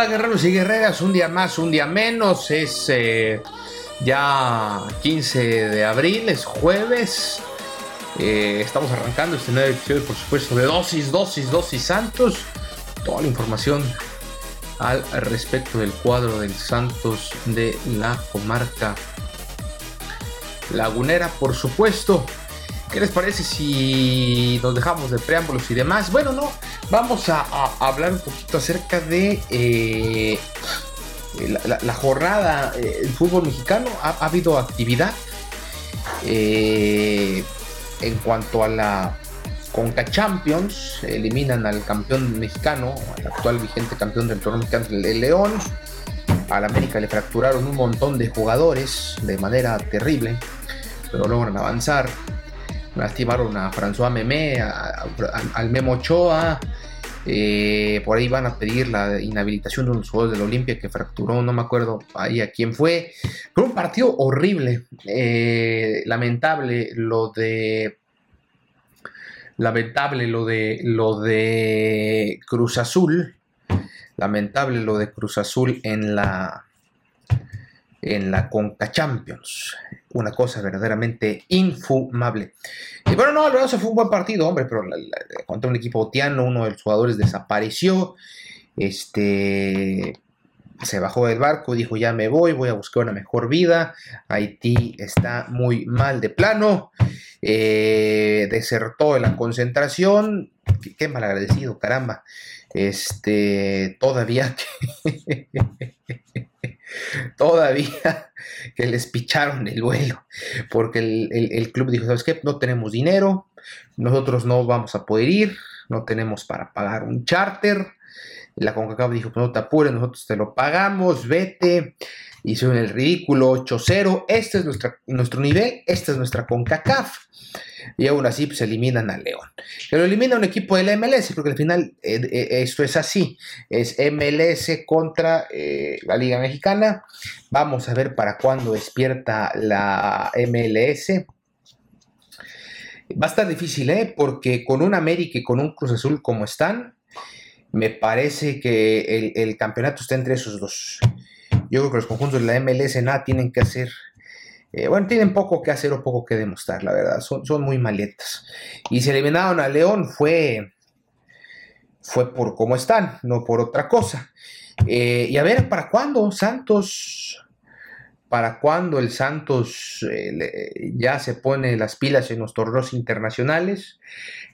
Hola, guerreros y guerreras, un día más, un día menos, es eh, ya 15 de abril, es jueves, eh, estamos arrancando este nuevo episodio por supuesto de Dosis, Dosis, Dosis Santos, toda la información al respecto del cuadro del Santos de la comarca lagunera, por supuesto. ¿Qué les parece si nos dejamos de preámbulos y demás? Bueno, no, vamos a, hablar un poquito acerca de eh, la, jornada del fútbol mexicano. Ha, habido actividad eh, en cuanto a la Conca Champions. Eliminan al campeón mexicano, al actual vigente campeón del torneo mexicano, el León. Al América le fracturaron un montón de jugadores de manera terrible, pero logran avanzar lastimaron a François Memé, al Memo Ochoa. Eh, por ahí van a pedir la inhabilitación de unos juegos de la Olimpia que fracturó, no me acuerdo ahí a quién fue. Fue un partido horrible, eh, lamentable lo de. Lamentable lo de lo de Cruz Azul. Lamentable lo de Cruz Azul en la en la Conca Champions una cosa verdaderamente infumable. Y bueno, no, se fue un buen partido, hombre, pero contra un equipo otiano, uno de los jugadores desapareció. Este se bajó del barco, dijo ya me voy, voy a buscar una mejor vida. Haití está muy mal de plano. Eh, desertó en la concentración. Qué, qué mal agradecido, caramba. Este, todavía que todavía que les picharon el vuelo, porque el, club dijo, ¿sabes qué? No tenemos dinero, nosotros no vamos a poder ir, no tenemos para pagar un charter. La CONCACAF dijo, pues no te apures, nosotros te lo pagamos, vete. Hicieron el ridículo 8-0. Este es nuestro nivel, esta es nuestra CONCACAF y aún así pues, eliminan a León. Que lo elimina un equipo del MLS, porque al final eh, eh, esto es así, es MLS contra eh, la Liga Mexicana. Vamos a ver para cuándo despierta la MLS. Va a estar difícil, ¿eh? porque con un América y con un Cruz Azul como están, me parece que el, el campeonato está entre esos dos. Yo creo que los conjuntos de la MLS nada tienen que hacer eh, bueno, tienen poco que hacer o poco que demostrar, la verdad. Son, muy maletas. Y si eliminaron a León fue, fue por cómo están, no por otra cosa. Eh, y a ver, ¿para cuándo Santos? ¿Para cuándo el Santos eh, ya se pone las pilas en los torneos internacionales?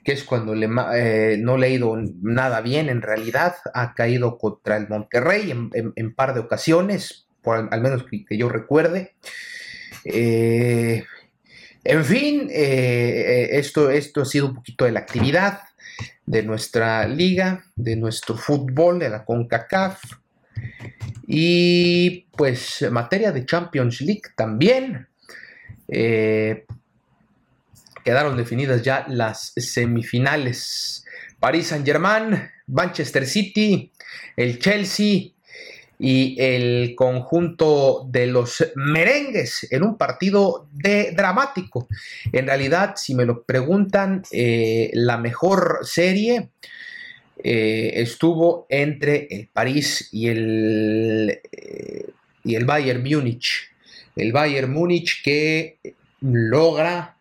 Que es cuando le, no le ha ido nada bien en realidad. Ha caído contra el Monterrey en, en, par de ocasiones, al menos que yo recuerde. Eh, en fin, eh, esto, esto ha sido un poquito de la actividad de nuestra liga, de nuestro fútbol, de la CONCACAF. Y pues en materia de Champions League también. Eh, quedaron definidas ya las semifinales. París Saint Germain, Manchester City, el Chelsea y el conjunto de los merengues en un partido de dramático. En realidad, si me lo preguntan, eh, la mejor serie eh, estuvo entre el París y el, eh, y el Bayern Múnich. El Bayern Múnich que logra,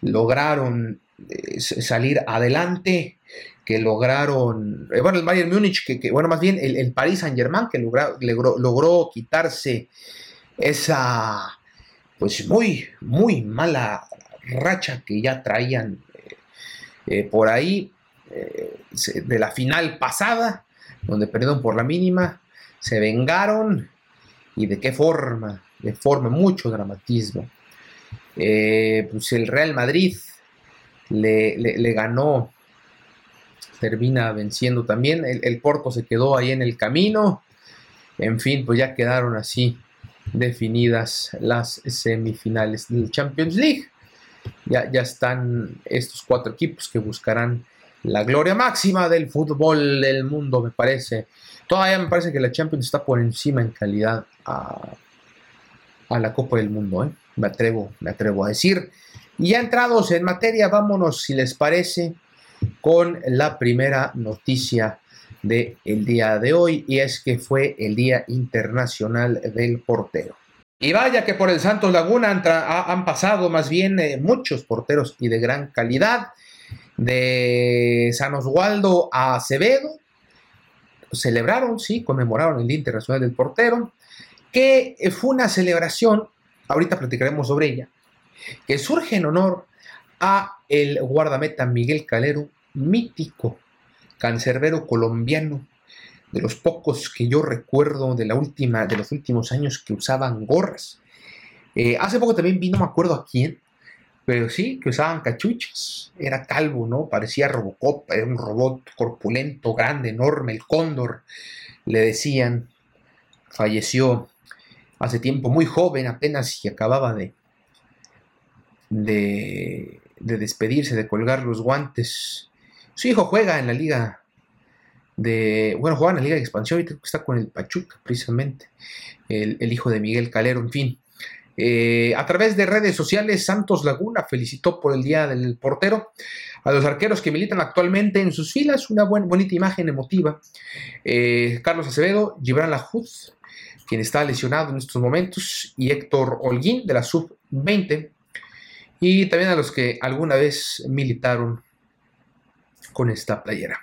lograron eh, salir adelante, que lograron, eh, bueno, el Bayern Múnich, que, bueno, más bien el, el Paris Saint Germain, que logró, logró quitarse esa, pues muy, muy mala racha que ya traían eh, por ahí de la final pasada, donde perdieron por la mínima, se vengaron y de qué forma, de forma mucho dramatismo. pues el Real Madrid le, ganó, termina venciendo también. El, Porto se quedó ahí en el camino. En fin, pues ya quedaron así definidas las semifinales del Champions League. Ya, ya están estos cuatro equipos que buscarán la gloria máxima del fútbol del mundo, me parece. Todavía me parece que la Champions está por encima en calidad a, a la Copa del Mundo, ¿eh? me, atrevo, me atrevo a decir. Y ya entrados en materia, vámonos, si les parece, con la primera noticia del el día de hoy, y es que fue el Día Internacional del Portero. Y vaya que por el Santos Laguna han, pasado más bien eh, muchos porteros y de gran calidad, de San Oswaldo a Acevedo, celebraron, sí, conmemoraron el Día Internacional del Portero, que fue una celebración, ahorita platicaremos sobre ella, que surge en honor a el guardameta Miguel Calero, mítico cancerbero colombiano, de los pocos que yo recuerdo de la última, de los últimos años que usaban gorras. Eh, hace poco también vino, no me acuerdo a quién, pero sí, que usaban cachuchas. Era calvo, ¿no? Parecía Robocop, era un robot corpulento, grande, enorme, el cóndor, le decían. Falleció hace tiempo, muy joven apenas y acababa de, de, despedirse, de colgar los guantes. Su hijo juega en la liga de, bueno, juega en la liga de expansión, ahorita está con el Pachuca precisamente, el, hijo de Miguel Calero, en fin. Eh, a través de redes sociales, Santos Laguna felicitó por el Día del Portero a los arqueros que militan actualmente en sus filas, una buena, bonita imagen emotiva. Eh, Carlos Acevedo, Gibran Lajuz, quien está lesionado en estos momentos, y Héctor Holguín de la Sub-20, y también a los que alguna vez militaron con esta playera.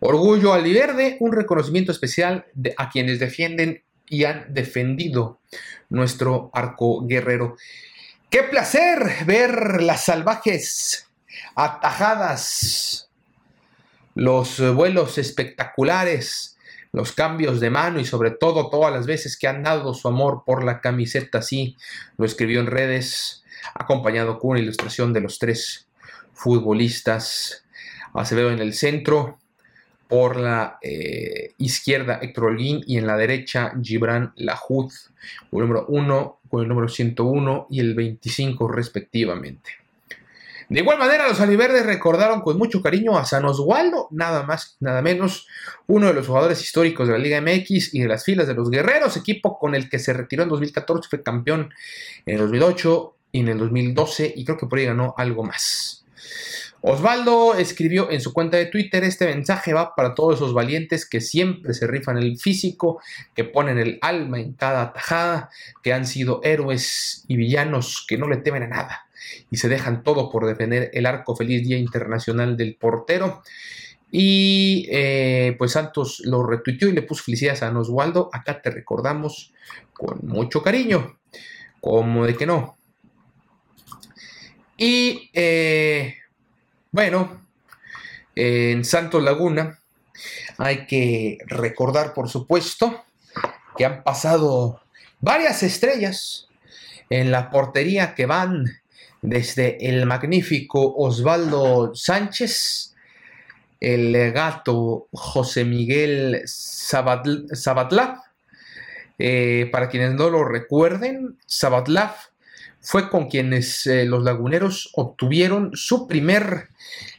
Orgullo aliverde, un reconocimiento especial a quienes defienden y han defendido nuestro arco guerrero. Qué placer ver las salvajes atajadas, los vuelos espectaculares, los cambios de mano y sobre todo todas las veces que han dado su amor por la camiseta, así lo escribió en redes acompañado con una ilustración de los tres futbolistas. Acevedo en el centro, por la eh, izquierda Héctor Holguín y en la derecha Gibran Lajud, con el número 1, con el número 101 y el 25 respectivamente. De igual manera, los aliverdes recordaron con mucho cariño a San Oswaldo, nada más, nada menos, uno de los jugadores históricos de la Liga MX y de las filas de los Guerreros, equipo con el que se retiró en 2014, fue campeón en 2008 en el 2012 y creo que por ahí ganó algo más. Osvaldo escribió en su cuenta de Twitter, este mensaje va para todos esos valientes que siempre se rifan el físico, que ponen el alma en cada tajada, que han sido héroes y villanos que no le temen a nada y se dejan todo por defender el arco feliz Día Internacional del Portero. Y eh, pues Santos lo retuiteó y le puso felicidades a Osvaldo. Acá te recordamos con mucho cariño. Como de que no, y eh, bueno, en Santos Laguna hay que recordar, por supuesto, que han pasado varias estrellas en la portería que van desde el magnífico Osvaldo Sánchez, el gato José Miguel Sabatlav. Eh, para quienes no lo recuerden, Sabatlav fue con quienes eh, los laguneros obtuvieron su primer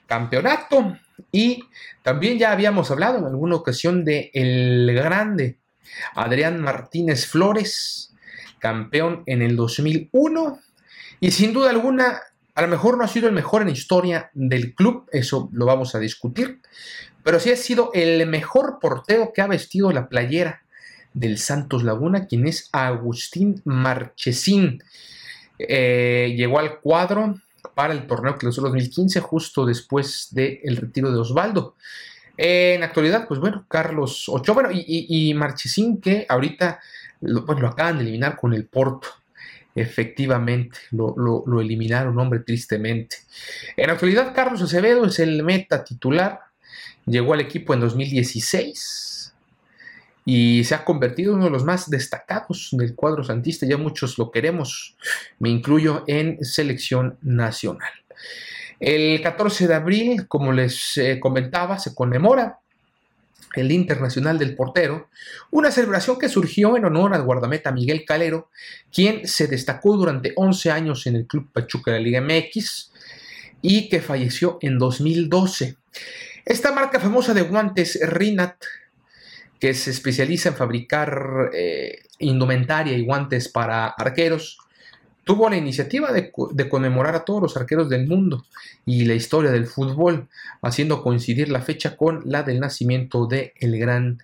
campeonato y también ya habíamos hablado en alguna ocasión de el grande Adrián Martínez Flores, campeón en el 2001 y sin duda alguna a lo mejor no ha sido el mejor en la historia del club, eso lo vamos a discutir, pero sí ha sido el mejor portero que ha vestido la playera del Santos Laguna, quien es Agustín Marchesín, eh, llegó al cuadro para el torneo clausura 2015, justo después del retiro de Osvaldo. en actualidad, pues bueno, Carlos Ochoa, bueno, y, Marchesín, que ahorita lo, lo acaban de eliminar con el Porto. Efectivamente, lo, lo, eliminaron, hombre, tristemente. En actualidad, Carlos Acevedo es el meta titular. Llegó al equipo en 2016 y se ha convertido en uno de los más destacados del cuadro santista. Ya muchos lo queremos, me incluyo en selección nacional. El 14 de abril, como les eh, comentaba, se conmemora el Internacional del Portero, una celebración que surgió en honor al guardameta Miguel Calero, quien se destacó durante 11 años en el Club Pachuca de la Liga MX y que falleció en 2012. Esta marca famosa de guantes Rinat que se especializa en fabricar eh, indumentaria y guantes para arqueros, tuvo la iniciativa de, conmemorar a todos los arqueros del mundo y la historia del fútbol, haciendo coincidir la fecha con la del nacimiento de el gran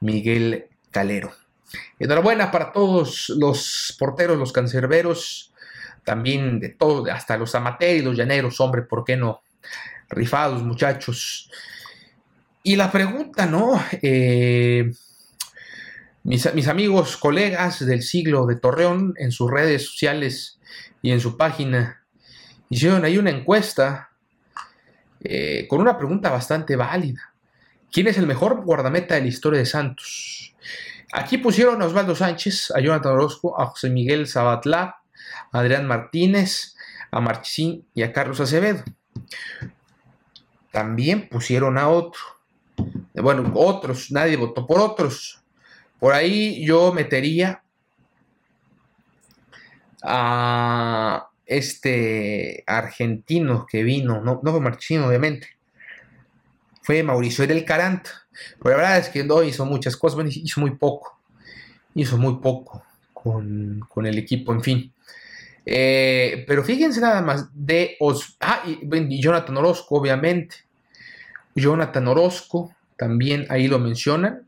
Miguel Calero. Enhorabuena para todos los porteros, los cancerberos, también de todo, hasta los amateurs y los llaneros, hombre, ¿por qué no? Rifados, muchachos. Y la pregunta, ¿no? Eh, mis, amigos, colegas del siglo de Torreón, en sus redes sociales y en su página, hicieron ahí una encuesta eh, con una pregunta bastante válida. ¿Quién es el mejor guardameta de la historia de Santos? Aquí pusieron a Osvaldo Sánchez, a Jonathan Orozco, a José Miguel Sabatlá, a Adrián Martínez, a Marchesín y a Carlos Acevedo. También pusieron a otro, bueno, otros, nadie votó por otros. Por ahí yo metería a este argentino que vino, no, no fue Marchino, obviamente, fue Mauricio del Carant. Pero la verdad es que no hizo muchas cosas, bueno, hizo muy poco, hizo muy poco con, el equipo, en fin. Eh, pero fíjense nada más de Os ah, y Jonathan Orozco, obviamente. Jonathan Orozco, también ahí lo mencionan,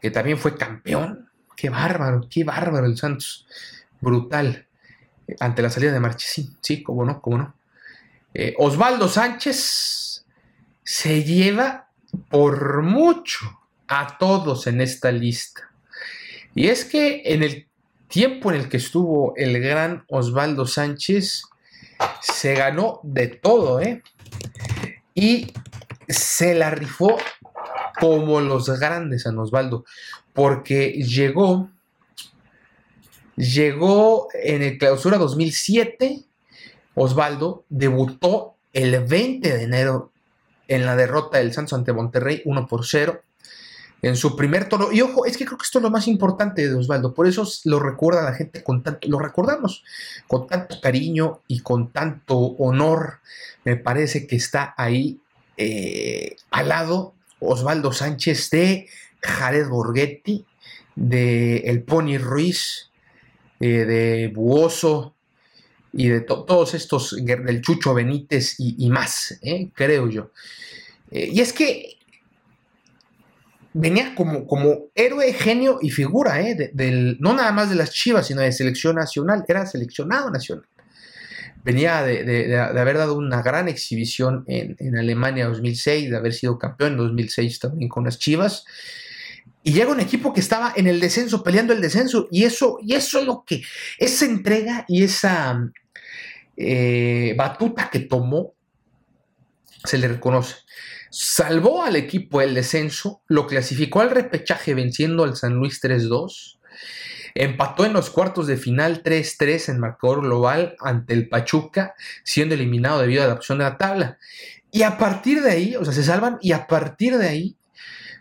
que también fue campeón. Qué bárbaro, qué bárbaro el Santos. Brutal. Ante la salida de Marchesín. Sí, cómo no, cómo no. Eh, Osvaldo Sánchez se lleva por mucho a todos en esta lista. Y es que en el tiempo en el que estuvo el gran Osvaldo Sánchez, se ganó de todo, ¿eh? Y se la rifó como los grandes San Osvaldo, porque llegó, llegó en el clausura 2007, Osvaldo debutó el 20 de enero en la derrota del Santos ante Monterrey 1 por 0 en su primer tono. Y ojo, es que creo que esto es lo más importante de Osvaldo, por eso lo recuerda la gente con tanto, lo recordamos con tanto cariño y con tanto honor. Me parece que está ahí eh, al lado Osvaldo Sánchez de Jared Borghetti, de El Pony Ruiz, eh, de Buoso y de todos estos, del Chucho Benítez y, más, eh, creo yo. y es que venía como, como héroe, genio y figura, del, no nada más de las Chivas, sino de selección nacional, era seleccionado nacional venía de, haber dado una gran exhibición en, en, Alemania 2006, de haber sido campeón en 2006 también con las Chivas. Y llega un equipo que estaba en el descenso, peleando el descenso. Y eso, y eso es lo que, esa entrega y esa eh, batuta que tomó, se le reconoce. Salvó al equipo el descenso, lo clasificó al repechaje venciendo al San Luis 3-2 Empató en los cuartos de final 3-3 en marcador global ante el Pachuca, siendo eliminado debido a la opción de la tabla. Y a partir de ahí, o sea, se salvan y a partir de ahí,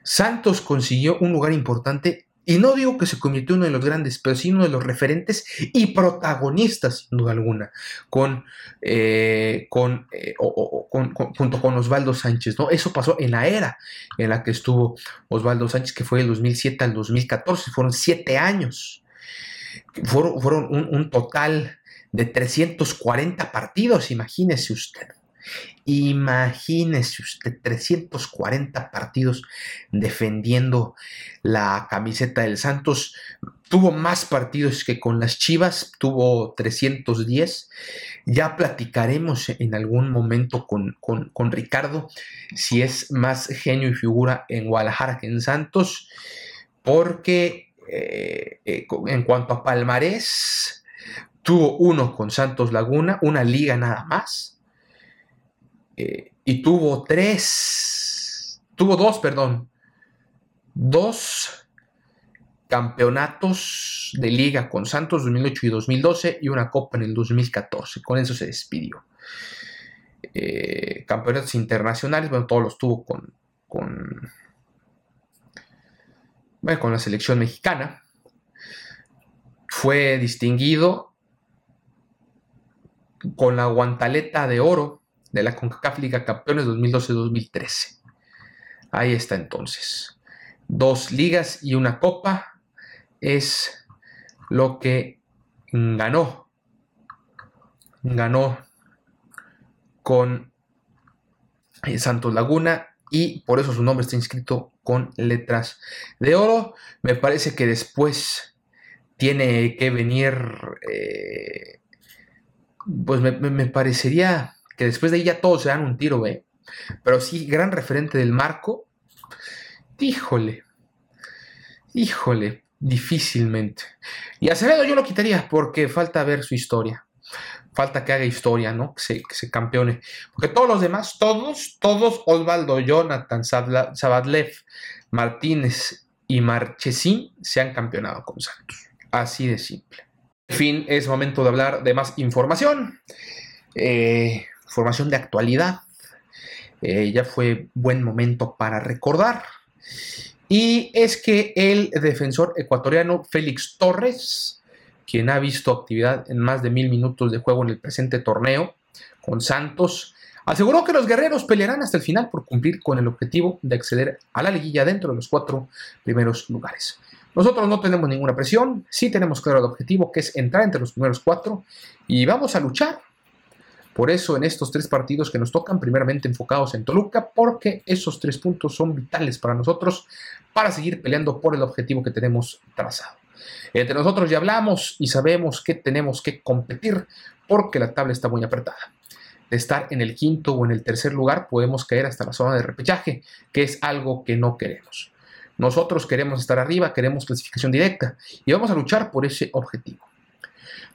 Santos consiguió un lugar importante. Y no digo que se convirtió en uno de los grandes, pero sí uno de los referentes y protagonistas, sin duda alguna, con, eh, con, eh, junto con Osvaldo Sánchez. ¿no? Eso pasó en la era en la que estuvo Osvaldo Sánchez, que fue del 2007 al 2014, fueron siete años fueron, un, total de 340 partidos, imagínese usted. Imagínese usted 340 partidos defendiendo la camiseta del Santos. Tuvo más partidos que con las Chivas, tuvo 310. Ya platicaremos en algún momento con, con Ricardo si es más genio y figura en Guadalajara que en Santos, porque eh, eh, en cuanto a palmarés, tuvo uno con Santos Laguna, una liga nada más, eh, y tuvo tres, tuvo dos, perdón, dos campeonatos de liga con Santos 2008 y 2012 y una copa en el 2014. Con eso se despidió. campeonatos internacionales, bueno, todos los tuvo con, con con la selección mexicana. Fue distinguido con la guantaleta de oro de la CONCACAF Liga Campeones 2012-2013. Ahí está entonces. Dos ligas y una copa es lo que ganó. Ganó con Santos Laguna y por eso su nombre está inscrito con letras de oro. Me parece que después tiene que venir, eh, pues me, parecería que después de ahí ya todos se dan un tiro, ¿eh? Pero sí, gran referente del marco. Híjole, híjole, difícilmente. Y Acevedo yo lo quitaría porque falta ver su historia falta que haga historia, ¿no? Que se, se campeone. Porque todos los demás, todos, todos, Osvaldo, Jonathan, Sabadlev, Martínez y Marchesín se han campeonado con Santos. Así de simple. En fin, es momento de hablar de más información. Eh, información de actualidad. Eh, ya fue buen momento para recordar. Y es que el defensor ecuatoriano Félix Torres quien ha visto actividad en más de mil minutos de juego en el presente torneo con Santos, aseguró que los guerreros pelearán hasta el final por cumplir con el objetivo de acceder a la liguilla dentro de los cuatro primeros lugares. Nosotros no tenemos ninguna presión, sí tenemos claro el objetivo que es entrar entre los primeros cuatro y vamos a luchar. Por eso en estos tres partidos que nos tocan, primeramente enfocados en Toluca, porque esos tres puntos son vitales para nosotros para seguir peleando por el objetivo que tenemos trazado. Entre nosotros ya hablamos y sabemos que tenemos que competir porque la tabla está muy apretada. De estar en el quinto o en el tercer lugar podemos caer hasta la zona de repechaje, que es algo que no queremos. Nosotros queremos estar arriba, queremos clasificación directa y vamos a luchar por ese objetivo.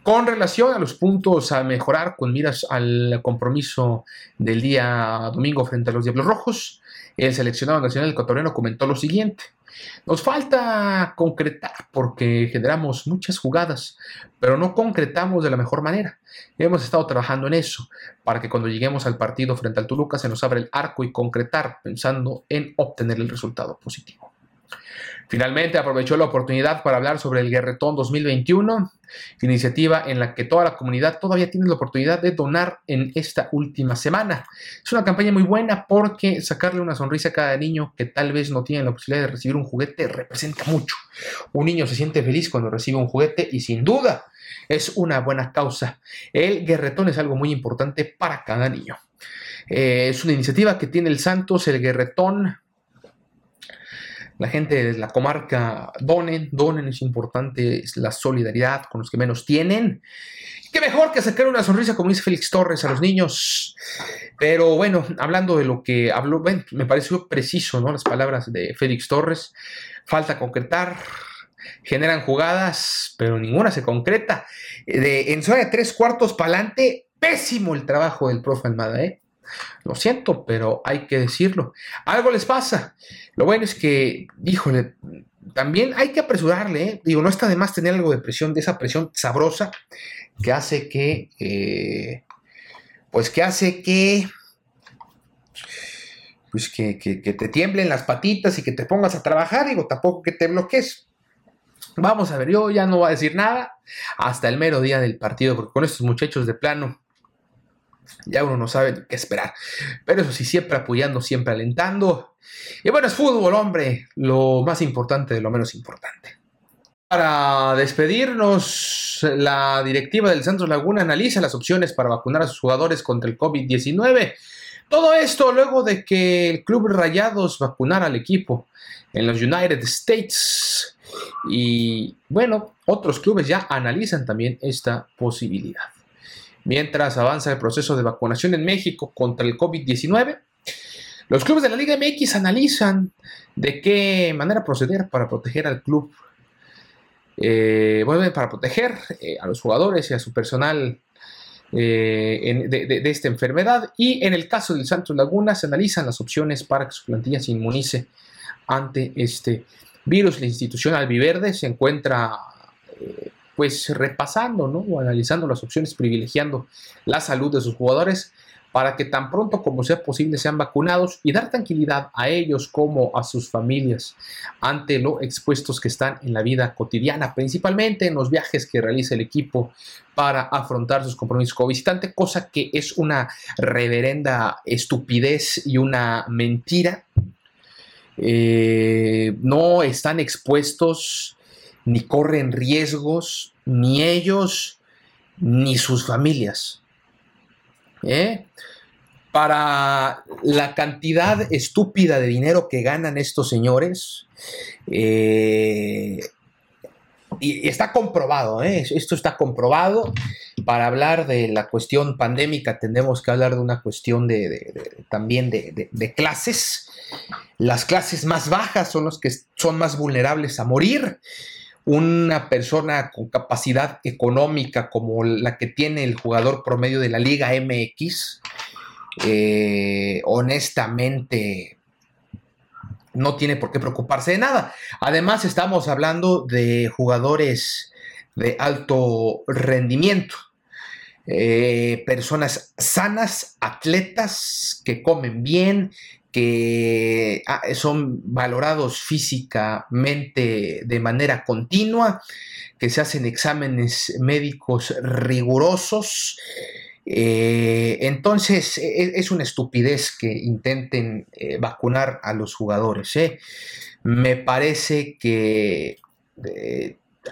Con relación a los puntos a mejorar con miras al compromiso del día domingo frente a los Diablos Rojos, el seleccionado nacional ecuatoriano comentó lo siguiente. Nos falta concretar porque generamos muchas jugadas, pero no concretamos de la mejor manera. Hemos estado trabajando en eso para que cuando lleguemos al partido frente al Toluca se nos abra el arco y concretar pensando en obtener el resultado positivo. Finalmente aprovechó la oportunidad para hablar sobre el Guerretón 2021, iniciativa en la que toda la comunidad todavía tiene la oportunidad de donar en esta última semana. Es una campaña muy buena porque sacarle una sonrisa a cada niño que tal vez no tiene la posibilidad de recibir un juguete representa mucho. Un niño se siente feliz cuando recibe un juguete y sin duda es una buena causa. El Guerretón es algo muy importante para cada niño. Eh, es una iniciativa que tiene el Santos, el Guerretón, la gente de la comarca donen, donen, es importante la solidaridad con los que menos tienen. Qué mejor que sacar una sonrisa, como dice Félix Torres, a los niños. Pero bueno, hablando de lo que habló, me pareció preciso, ¿no? Las palabras de Félix Torres. Falta concretar, generan jugadas, pero ninguna se concreta. En zona de tres cuartos para adelante, pésimo el trabajo del profe Almada, ¿eh? Lo siento, pero hay que decirlo. Algo les pasa. Lo bueno es que, híjole, también hay que apresurarle. ¿eh? Digo, no está de más tener algo de presión, de esa presión sabrosa que hace que, eh, pues que hace que, pues que, que, te tiemblen las patitas y que te pongas a trabajar. Digo, tampoco que te bloques. Vamos a ver, yo ya no voy a decir nada hasta el mero día del partido, porque con estos muchachos de plano ya uno no sabe qué esperar. Pero eso sí, siempre apoyando, siempre alentando. Y bueno, es fútbol, hombre, lo más importante de lo menos importante. Para despedirnos, la directiva del Santos Laguna analiza las opciones para vacunar a sus jugadores contra el COVID-19. Todo esto luego de que el Club Rayados vacunara al equipo en los United States. Y bueno, otros clubes ya analizan también esta posibilidad. Mientras avanza el proceso de vacunación en México contra el COVID-19, los clubes de la Liga MX analizan de qué manera proceder para proteger al club, eh, para proteger eh, a los jugadores y a su personal eh, de, esta enfermedad. Y en el caso del Santos Laguna se analizan las opciones para que su plantilla se inmunice ante este virus. La institución albiverde se encuentra pues repasando o analizando las opciones, privilegiando la salud de sus jugadores para que tan pronto como sea posible sean vacunados y dar tranquilidad a ellos como a sus familias ante lo expuestos que están en la vida cotidiana, principalmente en los viajes que realiza el equipo para afrontar sus compromisos como visitante, cosa que es una reverenda estupidez y una mentira. Eh, no están expuestos ni corren riesgos, ni ellos, ni sus familias. ¿eh? Para la cantidad estúpida de dinero que ganan estos señores, eh, y está comprobado, ¿eh? esto está comprobado. Para hablar de la cuestión pandémica tenemos que hablar de una cuestión de, también de, de, clases. Las clases más bajas son los que son más vulnerables a morir una persona con capacidad económica como la que tiene el jugador promedio de la Liga MX, eh, honestamente no tiene por qué preocuparse de nada. Además, estamos hablando de jugadores de alto rendimiento. Eh, personas sanas, atletas que comen bien, que ah, son valorados físicamente de manera continua, que se hacen exámenes médicos rigurosos. Eh, entonces e, es, una estupidez que intenten eh, vacunar a los jugadores. Me parece que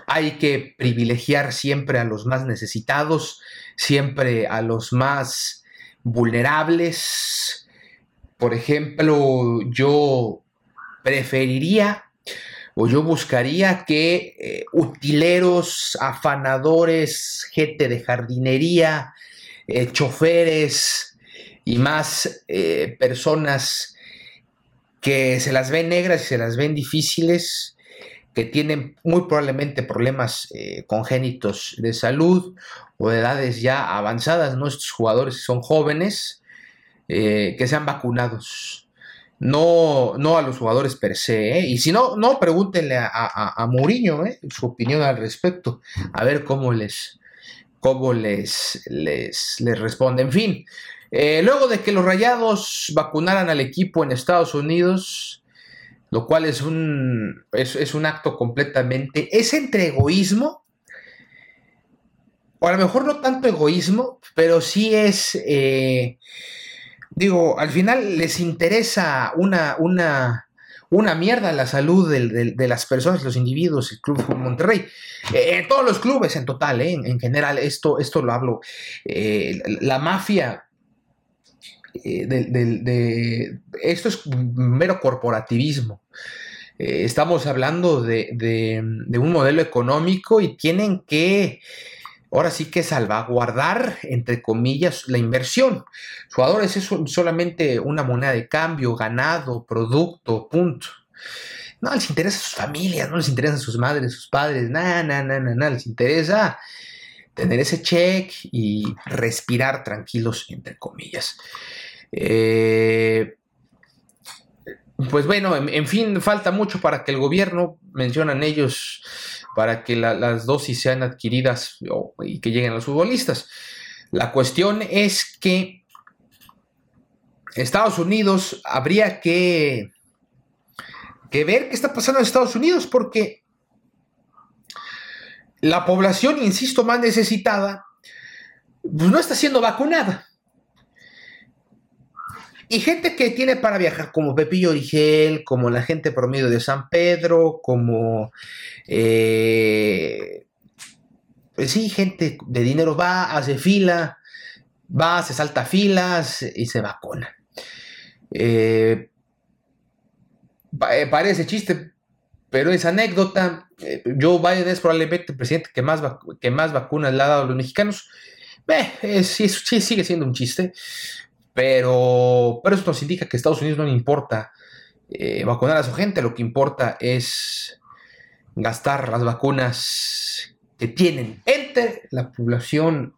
hay que privilegiar siempre a los más necesitados, siempre a los más vulnerables, por ejemplo, yo preferiría o yo buscaría que eh, utileros, afanadores, gente de jardinería, eh, choferes y más eh, personas que se las ven negras y se las ven difíciles, que tienen muy probablemente problemas congénitos de salud o de edades ya avanzadas, nuestros jugadores son jóvenes, eh, que sean vacunados. No, no a los jugadores per se. ¿eh? Y si no, no, pregúntenle a, a, a Mourinho ¿eh? su opinión al respecto. A ver cómo les, cómo les, les, les responde. En fin, luego de que los rayados vacunaran al equipo en Estados Unidos, lo cual es un, es, un acto completamente, es entre egoísmo, o a lo mejor no tanto egoísmo, pero sí es digo, al final les interesa una, una, una mierda la salud de, las personas, los individuos, el Club Monterrey. Eh, todos los clubes en total, eh, en, general, esto, esto lo hablo. Eh, la mafia. De, esto es mero corporativismo. estamos hablando de, un modelo económico y tienen que ahora sí que salvaguardar, entre comillas, la inversión. Jugadores es solamente una moneda de cambio, ganado, producto, punto. No les interesa sus familias, no les interesa a sus madres, sus padres, nada, nada, nada, nada, les interesa tener ese check y respirar tranquilos, entre comillas. Eh, pues bueno, en, fin, falta mucho para que el gobierno, mencionan ellos, para que las dosis sean adquiridas y que lleguen a los futbolistas. La cuestión es que Estados Unidos habría que, que ver qué está pasando en Estados Unidos porque la población, insisto, más necesitada, pues no está siendo vacunada. Y gente que tiene para viajar, como Pepillo Origel, como la gente promedio de San Pedro, como... Eh, pues sí, gente de dinero va, hace fila, va, se salta filas y se vacuna. Eh, eh, parece chiste, pero es anécdota. Eh, Joe Biden es probablemente el presidente que más, que más vacunas le ha dado a los mexicanos. sí, sí, sigue siendo un chiste, pero, pero eso nos indica que a Estados Unidos no le importa vacunar a su gente, lo que importa es gastar las vacunas que tienen entre la población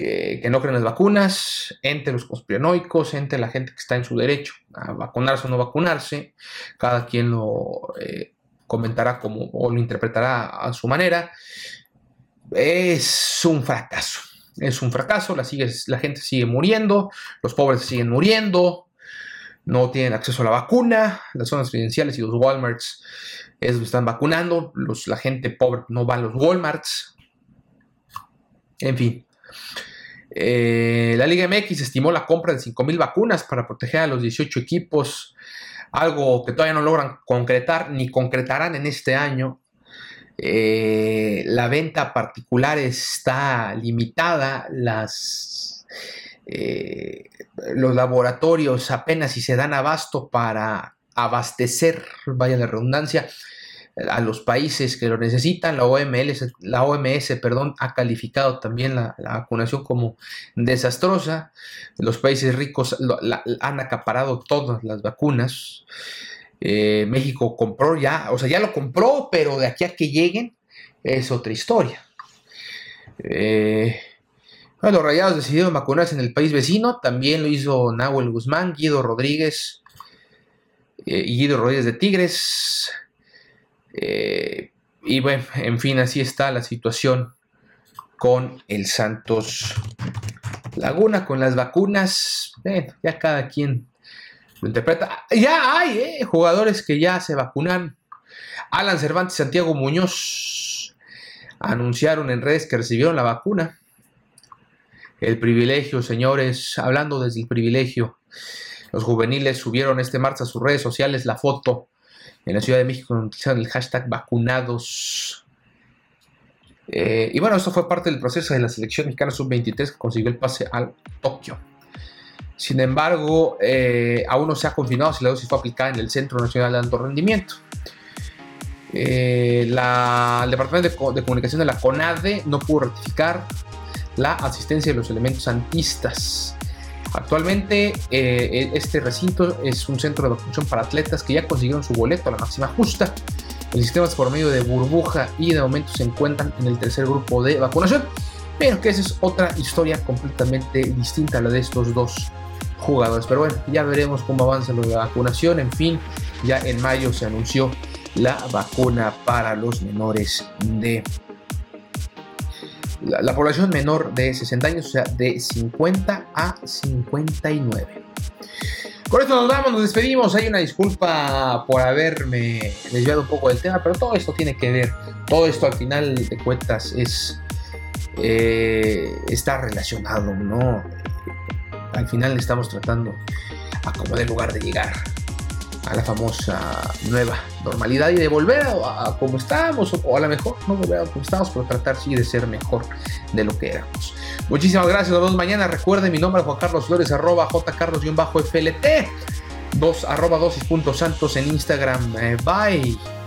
que, no creen las vacunas, entre los conspiranoicos, entre la gente que está en su derecho a vacunarse o no vacunarse. Cada quien lo eh, comentará como o lo interpretará a su manera. Es un fracaso. Es un fracaso, la, la gente sigue muriendo, los pobres siguen muriendo, no tienen acceso a la vacuna, las zonas residenciales y los Walmarts es están vacunando, los, la gente pobre no va a los Walmarts. En fin. Eh, la Liga MX estimó la compra de 5.000 vacunas para proteger a los 18 equipos, algo que todavía no logran concretar ni concretarán en este año. Eh, la venta particular está limitada, eh, los laboratorios apenas si se dan abasto para abastecer, vaya la redundancia, a los países que lo necesitan. La OMS, ha calificado también la, vacunación como desastrosa. Los países ricos han acaparado todas las vacunas. Eh, México compró ya, o sea, ya lo compró, pero de aquí a que lleguen es otra historia. Eh, los rayados decidieron vacunarse en el país vecino, también lo hizo Nahuel Guzmán, Guido Rodríguez eh, y Guido Rodríguez de Tigres. Y bueno, en fin, así está la situación con el Santos Laguna, con las vacunas. ya cada quien lo interpreta. Ya hay eh, jugadores que ya se vacunan. Alan Cervantes y Santiago Muñoz anunciaron en redes que recibieron la vacuna. El privilegio, señores, hablando desde el privilegio, los juveniles subieron este martes a sus redes sociales la foto en la Ciudad de México utilizaron el hashtag vacunados. Eh, y bueno, esto fue parte del proceso de la selección mexicana sub-23 que consiguió el pase al Tokio. Sin embargo, eh, aún no se ha confirmado si la dosis fue aplicada en el Centro Nacional de Alto Rendimiento. Eh, el Departamento de, Comunicación de la CONADE no pudo ratificar la asistencia de los elementos antistas. Actualmente eh, este recinto es un centro de vacunación para atletas que ya consiguieron su boleto a la máxima justa. El sistema es por medio de burbuja y de momento se encuentran en el tercer grupo de vacunación, pero que esa es otra historia completamente distinta a la de estos dos jugadores. Pero bueno, ya veremos cómo avanza la vacunación. En fin, ya en mayo se anunció la vacuna para los menores de la, población menor de 60 años, o sea, de 50 a 59. Con esto nos vamos, nos despedimos. Hay una disculpa por haberme desviado un poco del tema, pero todo esto tiene que ver, todo esto al final de cuentas es eh, está relacionado, ¿no? Al final estamos tratando a como de lugar de llegar a la famosa nueva normalidad y de volver a, como estábamos, o, a lo mejor no volver a como estábamos, pero tratar sí de ser mejor de lo que éramos. Muchísimas gracias, nos vemos mañana. Recuerden, mi nombre es Juan Carlos Flores, arroba jcarlos-flt, dos arroba dosis punto santos en Instagram. Eh, bye.